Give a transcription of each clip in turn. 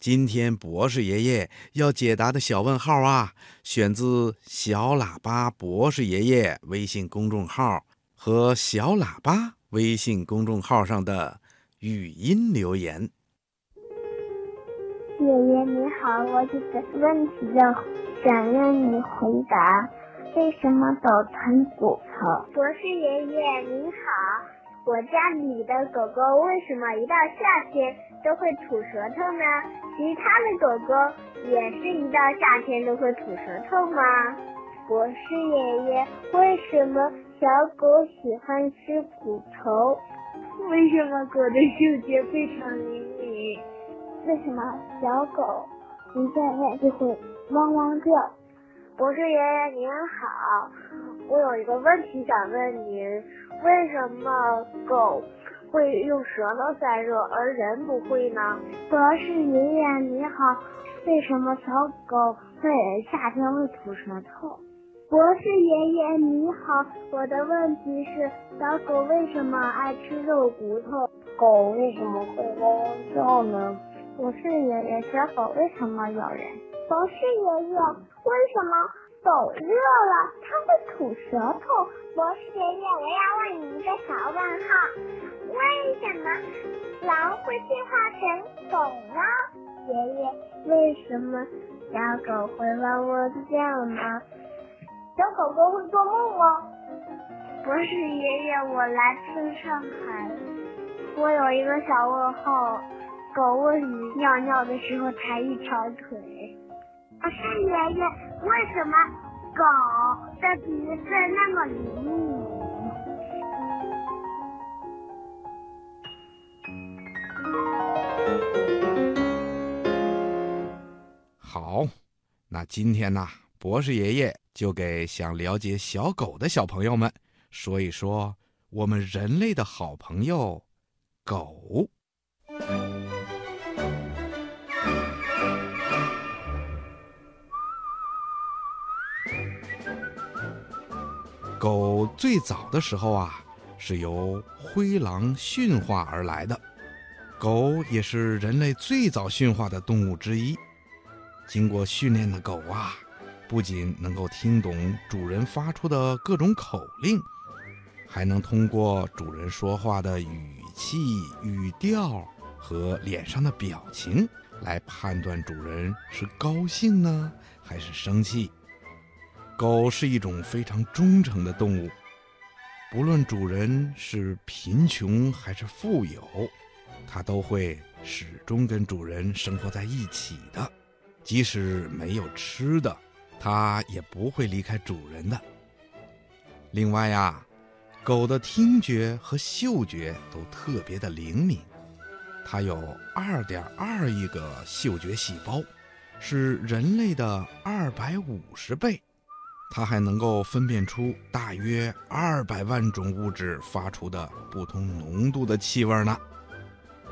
今天博士爷爷要解答的小问号啊，选自小喇叭博士爷爷微信公众号和小喇叭微信公众号上的语音留言。爷爷你好，我有个问题要想让你回答，为什么狗吞骨头？博士爷爷您好。我家里的狗狗为什么一到夏天都会吐舌头呢？其他的狗狗也是一到夏天都会吐舌头吗？博士爷爷，为什么小狗喜欢吃骨头？为什么狗的嗅觉非常灵敏？为什么小狗一见面就会汪汪叫？博士爷爷您好，我有一个问题想问您。为什么狗会用舌头散热，而人不会呢？博士爷爷你好，为什么小狗会夏天会吐舌头？博士爷爷你好，我的问题是小狗为什么爱吃肉骨头？狗为什么会汪汪叫呢？博士爷爷，小狗为什么咬人？博士爷爷，为什么？狗热了，它会吐舌头。博士爷爷，我要问你为什么狼会进化成狗呢？爷爷，为什么小狗会汪汪叫呢？小狗狗会做梦吗？不是爷爷，我来自上海，我有一个小问号：狗为什么尿尿的时候抬一条腿？不是爷爷，为什么狗的鼻子那么灵敏？好，那今天呢，博士爷爷就给想了解小狗的小朋友们说一说我们人类的好朋友——狗。狗最早的时候啊，是由灰狼驯化而来的。狗也是人类最早驯化的动物之一。经过训练的狗啊，不仅能够听懂主人发出的各种口令，还能通过主人说话的语气、语调和脸上的表情来判断主人是高兴呢，还是生气。狗是一种非常忠诚的动物，不论主人是贫穷还是富有，它都会始终跟主人生活在一起的。即使没有吃的，它也不会离开主人的。另外呀，狗的听觉和嗅觉都特别的灵敏，它有二点二亿个嗅觉细胞，是人类的二百五十倍。它还能够分辨出大约二百万种物质发出的不同浓度的气味呢。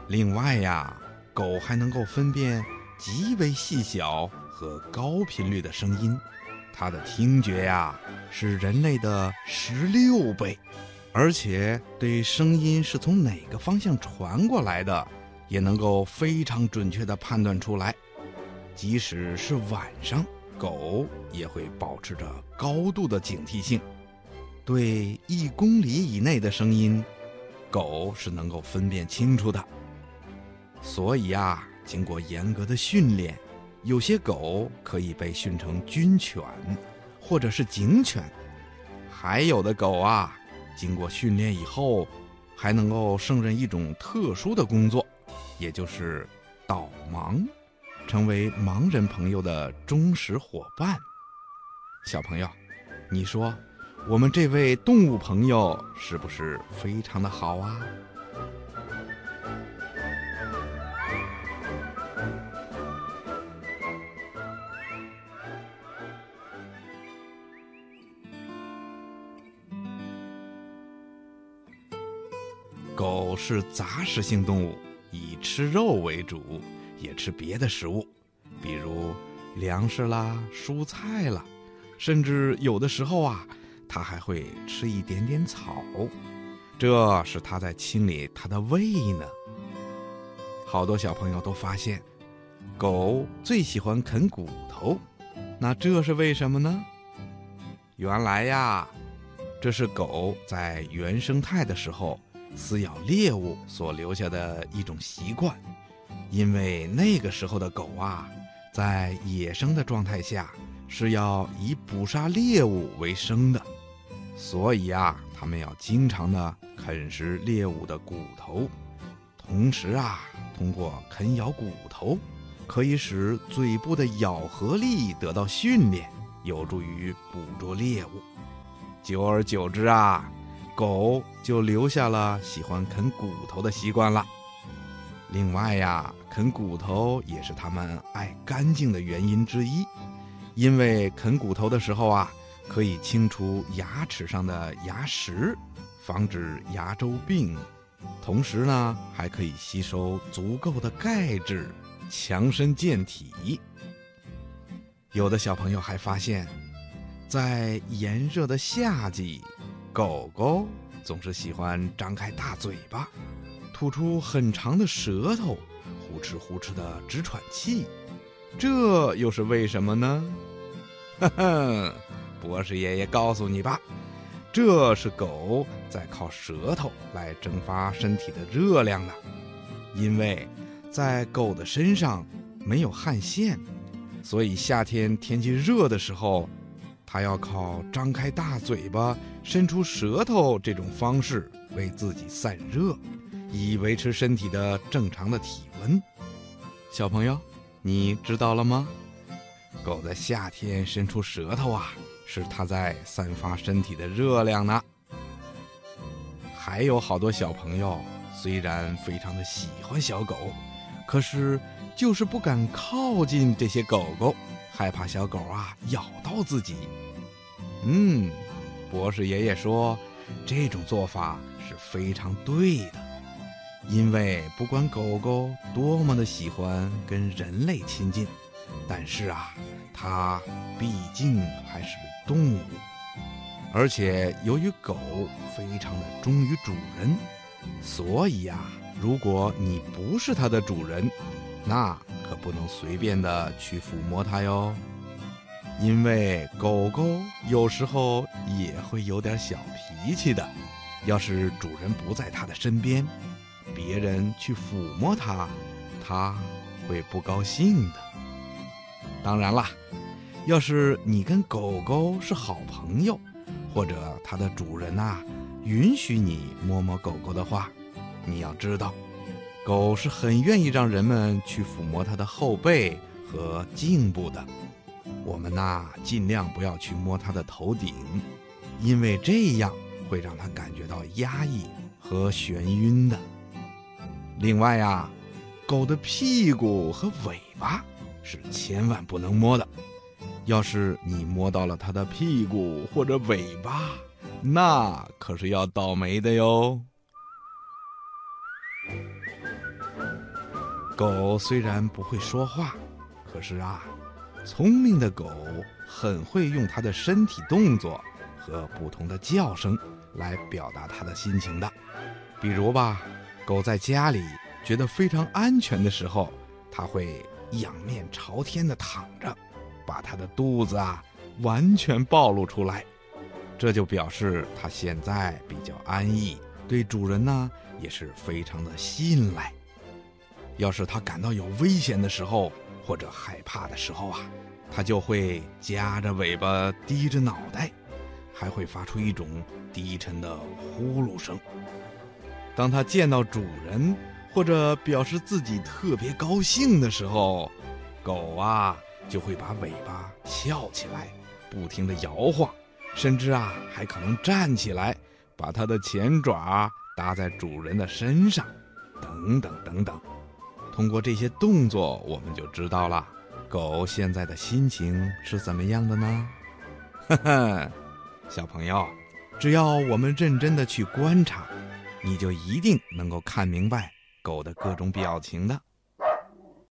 另外呀，狗还能够分辨极为细小和高频率的声音，它的听觉呀是人类的十六倍，而且对声音是从哪个方向传过来的，也能够非常准确地判断出来，即使是晚上。狗也会保持着高度的警惕性，对一公里以内的声音，狗是能够分辨清楚的。所以呀，经过严格的训练，有些狗可以被训成军犬，或者是警犬；还有的狗啊，经过训练以后，还能够胜任一种特殊的工作，也就是导盲。成为盲人朋友的忠实伙伴。小朋友，你说我们这位动物朋友是不是非常的好啊？狗是杂食性动物，以吃肉为主，也吃别的食物，比如粮食啦、蔬菜啦，甚至有的时候啊，它还会吃一点点草，这是它在清理它的胃呢。好多小朋友都发现，狗最喜欢啃骨头，那这是为什么呢？原来呀，这是狗在原生态的时候。撕咬猎物所留下的一种习惯，因为那个时候的狗啊，在野生的状态下是要以捕杀猎物为生的，所以啊，它们要经常的啃食猎物的骨头，同时啊，通过啃咬骨头，可以使嘴部的咬合力得到训练，有助于捕捉猎物。久而久之啊。狗就留下了喜欢啃骨头的习惯了。另外呀，啃骨头也是它们爱干净的原因之一，因为啃骨头的时候啊，可以清除牙齿上的牙石，防止牙周病，同时呢，还可以吸收足够的钙质，强身健体。有的小朋友还发现，在炎热的夏季。狗狗总是喜欢张开大嘴巴，吐出很长的舌头，呼哧呼哧的直喘气，这又是为什么呢？哈哈，博士爷爷告诉你吧，这是狗在靠舌头来蒸发身体的热量呢。因为在狗的身上没有汗腺，所以夏天天气热的时候。它要靠张开大嘴巴、伸出舌头这种方式为自己散热，以维持身体的正常的体温。小朋友，你知道了吗？狗在夏天伸出舌头啊，是它在散发身体的热量呢。还有好多小朋友，虽然非常的喜欢小狗，可是就是不敢靠近这些狗狗。害怕小狗啊咬到自己，嗯，博士爷爷说，这种做法是非常对的，因为不管狗狗多么的喜欢跟人类亲近，但是啊，它毕竟还是动物，而且由于狗非常的忠于主人，所以呀，如果你不是它的主人，那。可不能随便的去抚摸它哟，因为狗狗有时候也会有点小脾气的。要是主人不在它的身边，别人去抚摸它，它会不高兴的。当然啦，要是你跟狗狗是好朋友，或者它的主人呐允许你摸摸狗狗的话，你要知道。狗是很愿意让人们去抚摸它的后背和颈部的，我们呐尽量不要去摸它的头顶，因为这样会让它感觉到压抑和眩晕的。另外呀，狗的屁股和尾巴是千万不能摸的，要是你摸到了它的屁股或者尾巴，那可是要倒霉的哟。狗虽然不会说话，可是啊，聪明的狗很会用它的身体动作和不同的叫声来表达它的心情的。比如吧，狗在家里觉得非常安全的时候，它会仰面朝天的躺着，把它的肚子啊完全暴露出来，这就表示它现在比较安逸，对主人呢也是非常的信赖。要是它感到有危险的时候，或者害怕的时候啊，它就会夹着尾巴，低着脑袋，还会发出一种低沉的呼噜声。当它见到主人，或者表示自己特别高兴的时候，狗啊就会把尾巴翘起来，不停地摇晃，甚至啊还可能站起来，把它的前爪搭在主人的身上，等等等等。通过这些动作，我们就知道了狗现在的心情是怎么样的呢？哈哈，小朋友，只要我们认真的去观察，你就一定能够看明白狗的各种表情的。